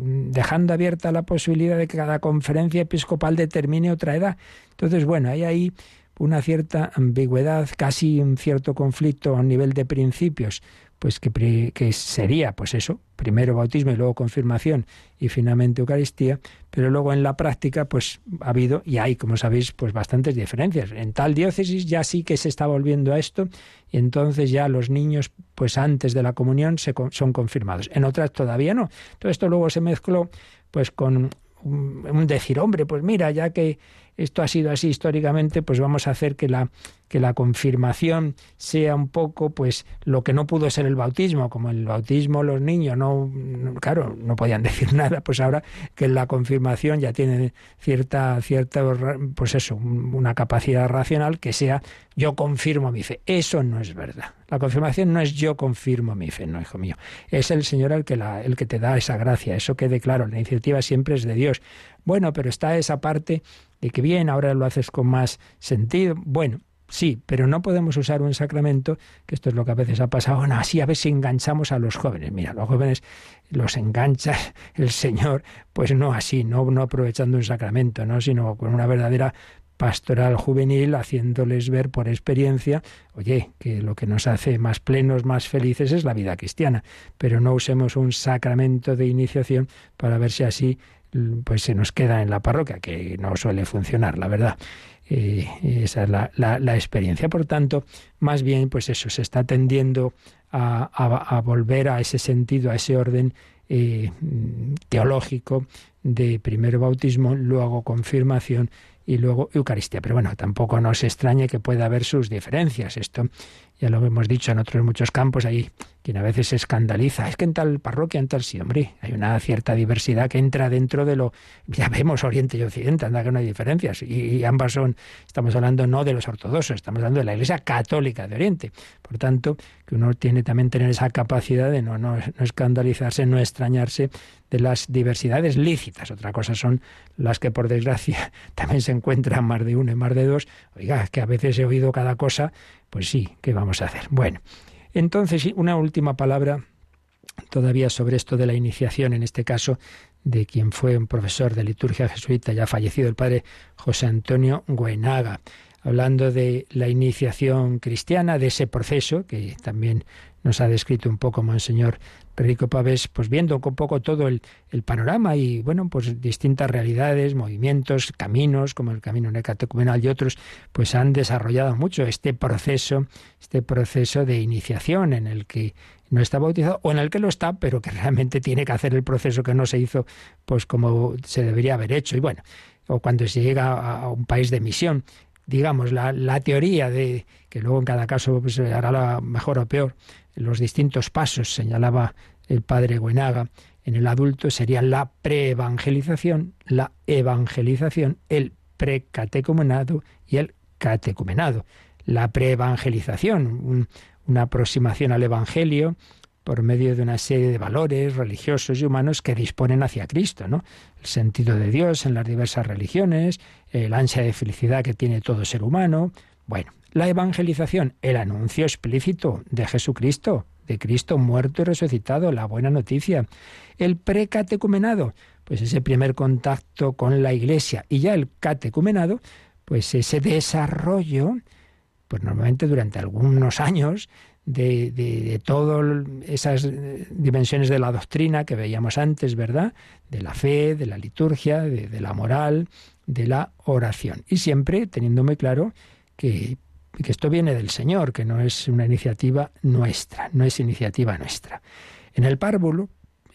dejando abierta la posibilidad de que cada conferencia episcopal determine otra edad. Entonces, bueno, hay ahí una cierta ambigüedad, casi un cierto conflicto a nivel de principios, pues que, que, sería, pues eso, primero bautismo y luego confirmación y finalmente Eucaristía, pero luego en la práctica, pues ha habido y hay, como sabéis, pues bastantes diferencias. En tal diócesis ya sí que se está volviendo a esto y entonces ya los niños, pues antes de la comunión, se, son confirmados. En otras todavía no. Todo esto luego se mezcló, pues con un decir, hombre, pues mira, ya que esto ha sido así históricamente, pues vamos a hacer que la, que la confirmación sea un poco pues lo que no pudo ser el bautismo, como el bautismo los niños no, claro, no podían decir nada, pues ahora que la confirmación ya tiene cierta cierta pues eso, una capacidad racional que sea yo confirmo mi fe. Eso no es verdad. La confirmación no es yo confirmo mi fe, no, hijo mío. Es el Señor el que la, el que te da esa gracia, eso quede claro, la iniciativa siempre es de Dios. Bueno, pero está esa parte de que bien, ahora lo haces con más sentido. Bueno, Sí, pero no podemos usar un sacramento, que esto es lo que a veces ha pasado, bueno, así a si enganchamos a los jóvenes. Mira, los jóvenes los engancha el Señor, pues no así, no, no aprovechando un sacramento, ¿no? sino con una verdadera pastoral juvenil, haciéndoles ver por experiencia, oye, que lo que nos hace más plenos, más felices es la vida cristiana, pero no usemos un sacramento de iniciación para ver si así pues se nos queda en la parroquia, que no suele funcionar, la verdad. Eh, esa es la, experiencia. Por tanto, más bien, pues eso, se está tendiendo a, volver a ese sentido, a ese orden eh, teológico de primero bautismo, luego confirmación y luego Eucaristía. Pero bueno, tampoco nos extrañe que pueda haber sus diferencias. Esto ya lo hemos dicho en otros muchos campos, ahí quien a veces se escandaliza, es que en tal parroquia, en tal sí, hombre, hay una cierta diversidad que entra dentro de lo, ya vemos Oriente y Occidente, anda que no hay diferencias, y, ambas son, estamos hablando no de los ortodoxos, estamos hablando de la Iglesia Católica de Oriente. Por tanto, que uno tiene también tener esa capacidad de no, no, no escandalizarse, no extrañarse de las diversidades lícitas. Otra cosa son las que, por desgracia, también se encuentran más de uno y más de dos. Oiga, que a veces he oído cada cosa, pues sí, ¿qué vamos a hacer? Bueno, entonces, una última palabra todavía sobre esto de la iniciación, en este caso de quien fue un profesor de liturgia jesuita ya fallecido, el padre José Antonio Guenaga, hablando de la iniciación cristiana, de ese proceso que también nos ha descrito un poco Monseñor Perico Pavés, pues viendo un poco todo el, panorama y, bueno, pues distintas realidades, movimientos, caminos, como el camino necatecumenal y otros, pues han desarrollado mucho este proceso, este proceso de iniciación en el que no está bautizado o en el que lo está, pero que realmente tiene que hacer el proceso que no se hizo, pues como se debería haber hecho. Y bueno, o cuando se llega a un país de misión, digamos, la, la teoría de que luego en cada caso pues, hará la mejor o peor, los distintos pasos, señalaba el padre Guenaga, en el adulto sería la preevangelización, la evangelización, el precatecumenado y el catecumenado. La preevangelización, una aproximación al Evangelio por medio de una serie de valores religiosos y humanos que disponen hacia Cristo, ¿no? El sentido de Dios en las diversas religiones, el ansia de felicidad que tiene todo ser humano. Bueno, la evangelización, el anuncio explícito de Jesucristo, de Cristo muerto y resucitado, la buena noticia. El precatecumenado, pues ese primer contacto con la Iglesia. Y ya el catecumenado, pues ese desarrollo, pues normalmente durante algunos años, de, de, todas esas dimensiones de la doctrina que veíamos antes, ¿verdad? De la fe, de la liturgia, de, de la moral, de la oración. Y siempre teniendo muy claro que que esto viene del Señor, que no es una iniciativa nuestra, no es iniciativa nuestra. En el párvulo,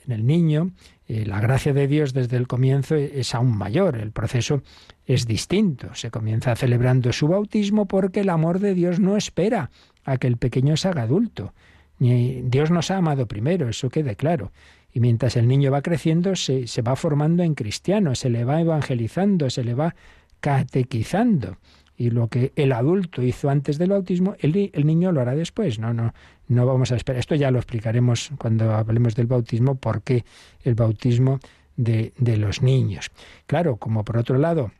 en el niño, eh, la gracia de Dios desde el comienzo es aún mayor, el proceso es distinto. Se comienza celebrando su bautismo porque el amor de Dios no espera a que el pequeño se haga adulto. Ni Dios nos ha amado primero, eso quede claro. Y mientras el niño va creciendo, se, se va formando en cristiano, se le va evangelizando, se le va catequizando y lo que el adulto hizo antes del bautismo, el, el, niño lo hará después. No, no, no vamos a esperar. Esto ya lo explicaremos cuando hablemos del bautismo, por qué el bautismo de, de los niños. Claro, como por otro lado,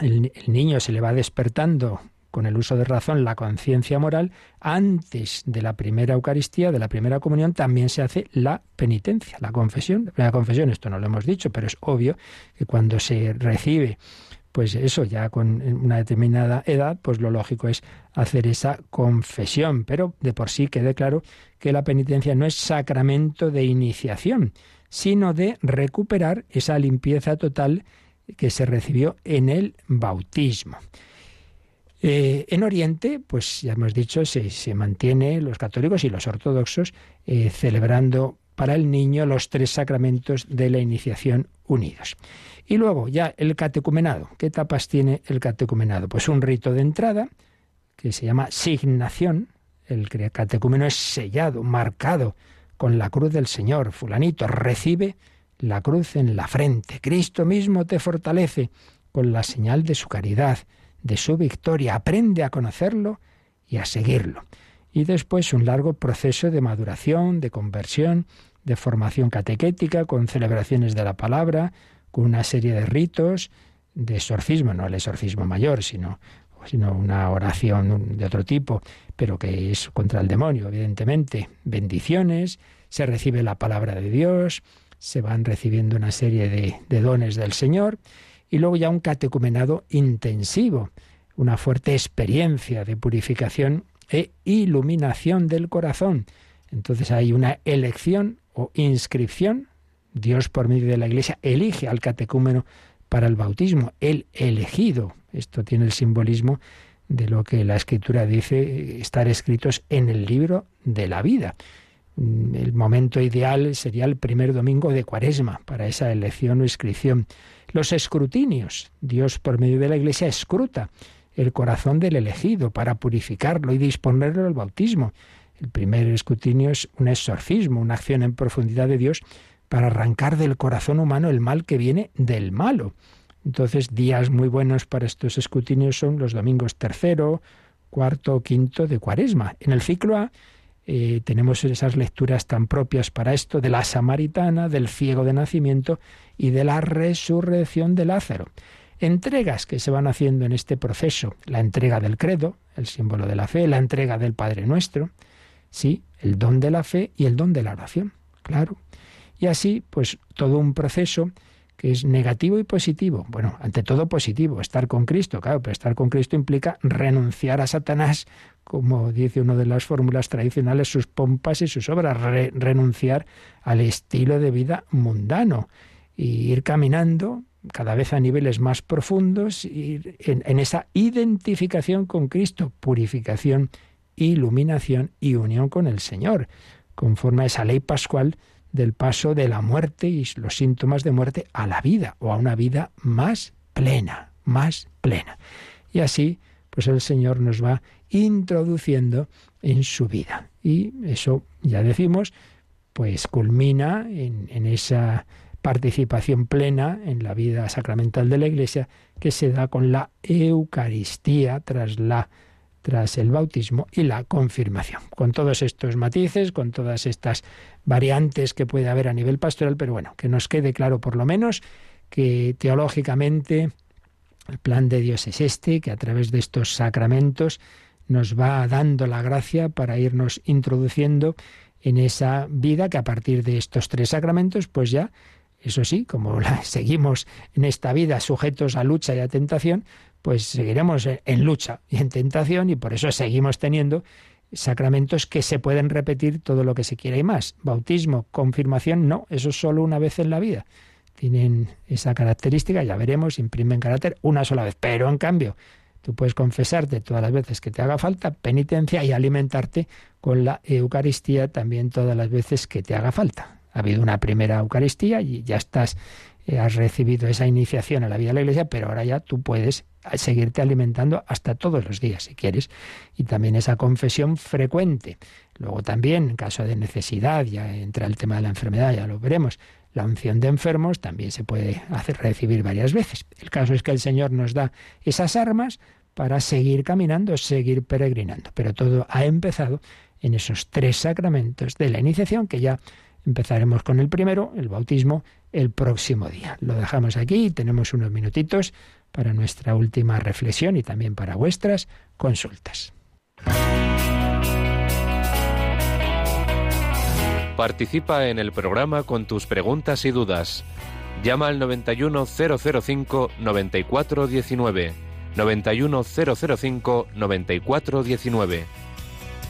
el, el niño se le va despertando con el uso de razón la conciencia moral, antes de la primera Eucaristía, de la primera comunión, también se hace la penitencia, la confesión. La primera confesión, esto no lo hemos dicho, pero es obvio que cuando se recibe pues eso, ya con una determinada edad, pues lo lógico es hacer esa confesión. Pero de por sí quede claro que la penitencia no es sacramento de iniciación, sino de recuperar esa limpieza total que se recibió en el bautismo. Eh, en Oriente, pues ya hemos dicho, se, mantiene los católicos y los ortodoxos eh, celebrando para el niño los tres sacramentos de la iniciación unidos. Y luego ya el catecumenado. ¿Qué etapas tiene el catecumenado? Pues un rito de entrada que se llama signación. El catecúmeno es sellado, marcado con la cruz del Señor. Fulanito recibe la cruz en la frente. Cristo mismo te fortalece con la señal de su caridad, de su victoria. Aprende a conocerlo y a seguirlo. Y después un largo proceso de maduración, de conversión, de formación catequética, con celebraciones de la palabra, con una serie de ritos de exorcismo, no el exorcismo mayor, sino sino una oración de otro tipo, pero que es contra el demonio, evidentemente. Bendiciones, se recibe la palabra de Dios, se van recibiendo una serie de, de dones del Señor y luego ya un catecumenado intensivo, una fuerte experiencia de purificación e iluminación del corazón. Entonces hay una elección o inscripción. Dios por medio de la Iglesia elige al catecúmeno para el bautismo, el elegido. Esto tiene el simbolismo de lo que la Escritura dice estar escritos en el libro de la vida. Mm, el momento ideal sería el primer domingo de Cuaresma para esa elección o inscripción. Los escrutinios. Dios por medio de la Iglesia escruta el corazón del elegido para purificarlo y disponerlo al bautismo. El primer escrutinio es un exorcismo, una acción en profundidad de Dios para arrancar del corazón humano el mal que viene del malo. Entonces, días muy buenos para estos escrutinios son los domingos tercero, cuarto o quinto de cuaresma. En el ciclo A eh, tenemos esas lecturas tan propias para esto de la samaritana, del ciego de nacimiento y de la resurrección de Lázaro. Entregas que se van haciendo en este proceso, la entrega del credo, el símbolo de la fe, la entrega del Padre Nuestro, sí, el don de la fe y el don de la oración, claro. Y así, pues todo un proceso que es negativo y positivo. Bueno, ante todo positivo, estar con Cristo, claro, pero estar con Cristo implica renunciar a Satanás, como dice una de las fórmulas tradicionales, sus pompas y sus obras, renunciar al estilo de vida mundano y ir caminando cada vez a niveles más profundos en esa identificación con Cristo, purificación, iluminación y unión con el Señor, conforme a esa ley pascual del paso de la muerte y los síntomas de muerte a la vida o a una vida más plena, más plena. Y así, pues el Señor nos va introduciendo en su vida. Y eso, ya decimos, pues culmina en, esa participación plena en la vida sacramental de la Iglesia que se da con la Eucaristía tras la tras el bautismo y la confirmación. Con todos estos matices, con todas estas variantes que puede haber a nivel pastoral, pero bueno, que nos quede claro por lo menos que teológicamente el plan de Dios es este, que a través de estos sacramentos nos va dando la gracia para irnos introduciendo en esa vida que a partir de estos tres sacramentos, pues ya, eso sí, como la seguimos en esta vida sujetos a lucha y a tentación, pues seguiremos en lucha y en tentación y por eso seguimos teniendo sacramentos que se pueden repetir todo lo que se quiera y más. Bautismo, confirmación, no, eso es solo una vez en la vida. Tienen esa característica, ya veremos, imprimen carácter una sola vez. Pero en cambio, tú puedes confesarte todas las veces que te haga falta, penitencia y alimentarte con la Eucaristía también todas las veces que te haga falta. Ha habido una primera Eucaristía y ya estás, has recibido esa iniciación a la vida de la Iglesia, pero ahora ya tú puedes seguirte alimentando hasta todos los días, si quieres. Y también esa confesión frecuente. Luego también, en caso de necesidad, ya entra el tema de la enfermedad, ya lo veremos. La unción de enfermos también se puede hacer recibir varias veces. El caso es que el Señor nos da esas armas para seguir caminando, seguir peregrinando. Pero todo ha empezado en esos tres sacramentos de la iniciación, que ya empezaremos con el primero, el bautismo, el próximo día. Lo dejamos aquí, tenemos unos minutitos para nuestra última reflexión y también para vuestras consultas.
Participa en el programa con tus preguntas y dudas. Llama al 91005 9419.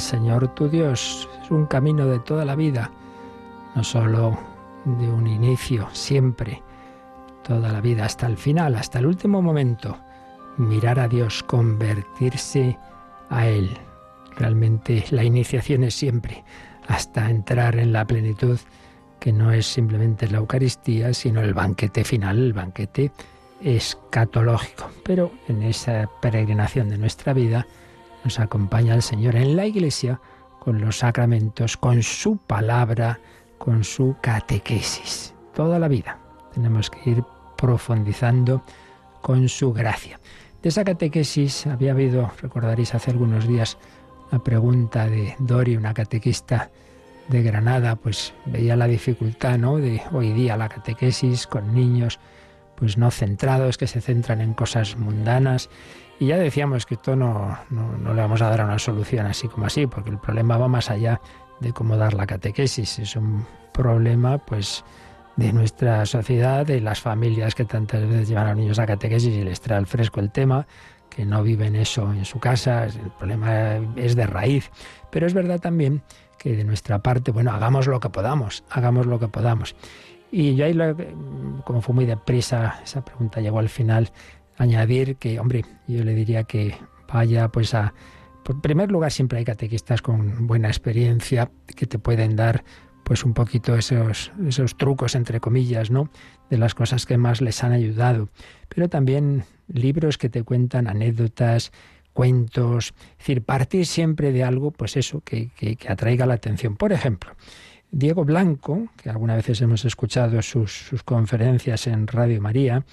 Señor tu Dios. Es un camino de toda la vida, no solo de un inicio, siempre, toda la vida, hasta el final, hasta el último momento. Mirar a Dios, convertirse a Él. Realmente la iniciación es siempre hasta entrar en la plenitud, que no es simplemente la Eucaristía, sino el banquete final, el banquete escatológico. Pero en esa peregrinación de nuestra vida nos acompaña el Señor en la Iglesia con los sacramentos, con su palabra, con su catequesis. Toda la vida tenemos que ir profundizando con su gracia. De esa catequesis había habido, recordaréis hace algunos días, una pregunta de Dori, una catequista de Granada, pues veía la dificultad, ¿no? De hoy día la catequesis con niños, pues no centrados, que se centran en cosas mundanas. Y ya decíamos que esto no, no, no le vamos a dar una solución así como así, porque el problema va más allá de cómo dar la catequesis. Es un problema, pues, de nuestra sociedad, de las familias que tantas veces llevan a los niños a catequesis y les trae al fresco el tema, que no viven eso en su casa. El problema es de raíz. Pero es verdad también que de nuestra parte, bueno, hagamos lo que podamos, hagamos lo que podamos. Y yo ahí, como fue muy deprisa, esa pregunta llegó al final, añadir que, hombre, yo le diría que vaya pues a... Por primer lugar, siempre hay catequistas con buena experiencia que te pueden dar pues un poquito esos, esos trucos, entre comillas, ¿no? De las cosas que más les han ayudado. Pero también libros que te cuentan anécdotas, cuentos, es decir, partir siempre de algo, pues eso, que, que, atraiga la atención. Por ejemplo, Diego Blanco, que algunas veces hemos escuchado sus, sus, conferencias en Radio María,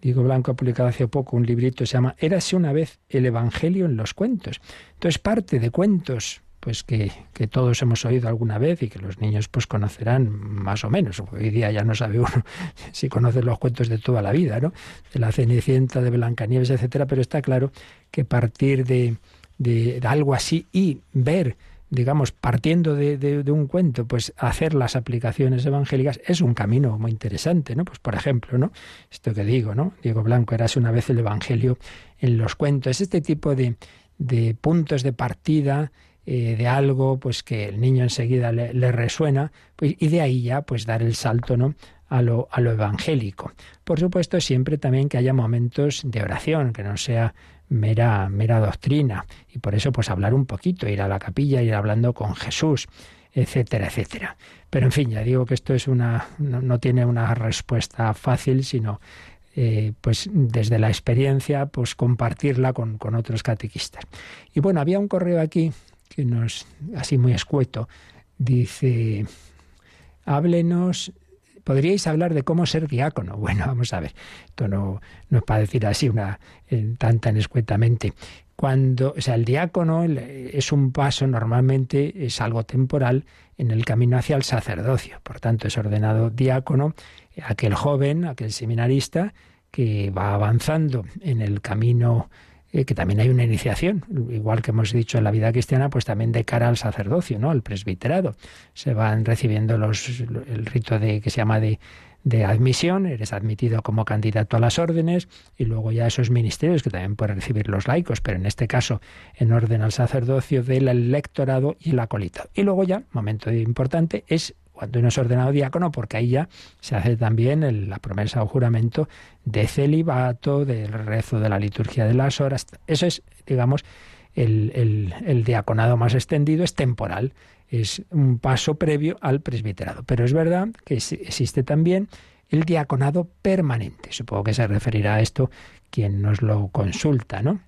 Diego Blanco ha publicado hace poco un librito que se llama Érase una vez el Evangelio en los cuentos. Entonces parte de cuentos pues que, que, todos hemos oído alguna vez y que los niños pues conocerán más o menos. Hoy día ya no sabe uno si conoce los cuentos de toda la vida, ¿no? De la Cenicienta, de Blancanieves, etcétera, pero está claro que partir de, de, algo así y ver digamos, partiendo de, de, un cuento, pues hacer las aplicaciones evangélicas es un camino muy interesante, ¿no? Pues por ejemplo, ¿no? Esto que digo, ¿no? Diego Blanco, eras una vez el Evangelio en los cuentos. Este tipo de, de puntos de partida eh, de algo pues que el niño enseguida le, resuena pues, y de ahí ya pues dar el salto ¿no? a, lo, a lo evangélico. Por supuesto siempre también que haya momentos de oración, que no sea mera, mera doctrina y por eso pues hablar un poquito, ir a la capilla, ir hablando con Jesús etcétera, etcétera. Pero en fin, ya digo que esto es una, no, tiene una respuesta fácil, sino eh, pues desde la experiencia, pues compartirla con, con, otros catequistas. Y bueno, había un correo aquí que nos, así muy escueto, dice, háblenos, podríais hablar de cómo ser diácono. Bueno, vamos a ver, esto no, no es para decir así una tan tan escuetamente. Cuando, o sea, el diácono es un paso normalmente, es algo temporal en el camino hacia el sacerdocio. Por tanto, es ordenado diácono aquel joven, aquel seminarista que va avanzando en el camino eh, que también hay una iniciación, igual que hemos dicho en la vida cristiana, pues también de cara al sacerdocio, ¿no? Al presbiterado. Se van recibiendo los el rito de que se llama de de admisión, eres admitido como candidato a las órdenes y luego ya esos ministerios que también pueden recibir los laicos, pero en este caso en orden al sacerdocio del electorado y el acolito. Y luego ya, momento importante, es cuando uno es ordenado diácono, porque ahí ya se hace también la promesa o juramento de celibato, del rezo de la liturgia de las horas. Eso es, digamos, el, el, diaconado más extendido, es temporal, es un paso previo al presbiterado. Pero es verdad que existe también el diaconado permanente. Supongo que se referirá a esto quien nos lo consulta, ¿no?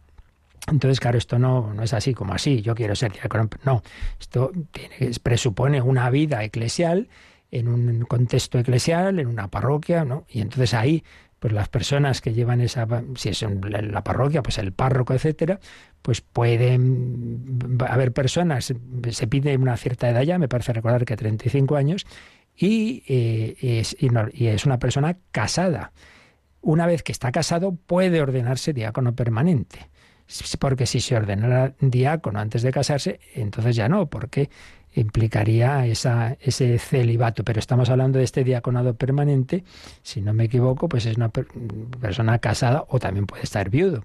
Entonces, claro, esto no, no es así como así, yo quiero ser diácono. No, esto tiene, presupone una vida eclesial en un contexto eclesial, en una parroquia, ¿no? Y entonces ahí, pues las personas que llevan esa, si es en la parroquia, pues el párroco, etcétera, pues pueden haber personas, se pide una cierta edad ya, me parece recordar que 35 años, y, eh, es, y es una persona casada. Una vez que está casado, puede ordenarse diácono permanente porque si se ordenara diácono antes de casarse, entonces ya no, porque implicaría esa, ese celibato. Pero estamos hablando de este diaconado permanente, si no me equivoco, pues es una persona casada o también puede estar viudo.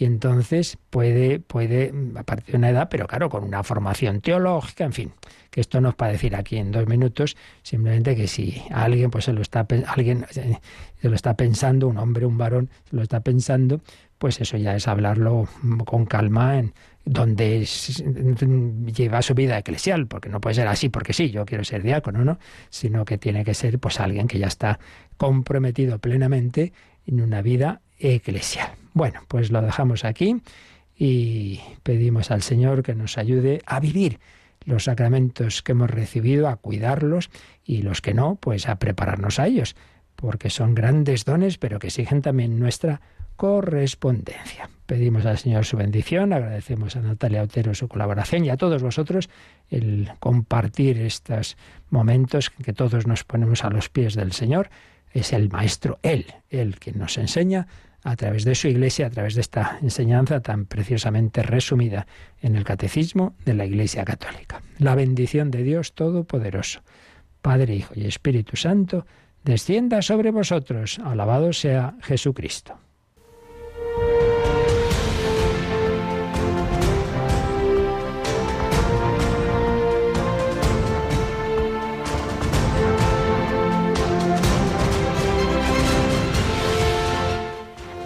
Y entonces puede, puede, a partir de una edad, pero claro, con una formación teológica, en fin, que esto no es para decir aquí en dos minutos, simplemente que si alguien pues se lo está alguien eh, se lo está pensando, un hombre, un varón, se lo está pensando, pues eso ya es hablarlo con calma en donde lleva su vida eclesial, porque no puede ser así porque sí, yo quiero ser diácono, ¿no? Sino que tiene que ser pues alguien que ya está comprometido plenamente en una vida eclesial. Bueno, pues lo dejamos aquí y pedimos al Señor que nos ayude a vivir los sacramentos que hemos recibido, a cuidarlos y los que no, pues a prepararnos a ellos, porque son grandes dones, pero que exigen también nuestra correspondencia. Pedimos al Señor su bendición, agradecemos a Natalia Otero su colaboración y a todos vosotros el compartir estos momentos en que todos nos ponemos a los pies del Señor. Es el Maestro, Él, Él quien nos enseña a través de su Iglesia, a través de esta enseñanza tan preciosamente resumida en el Catecismo de la Iglesia Católica. La bendición de Dios Todopoderoso, Padre, Hijo y Espíritu Santo, descienda sobre vosotros. Alabado sea Jesucristo.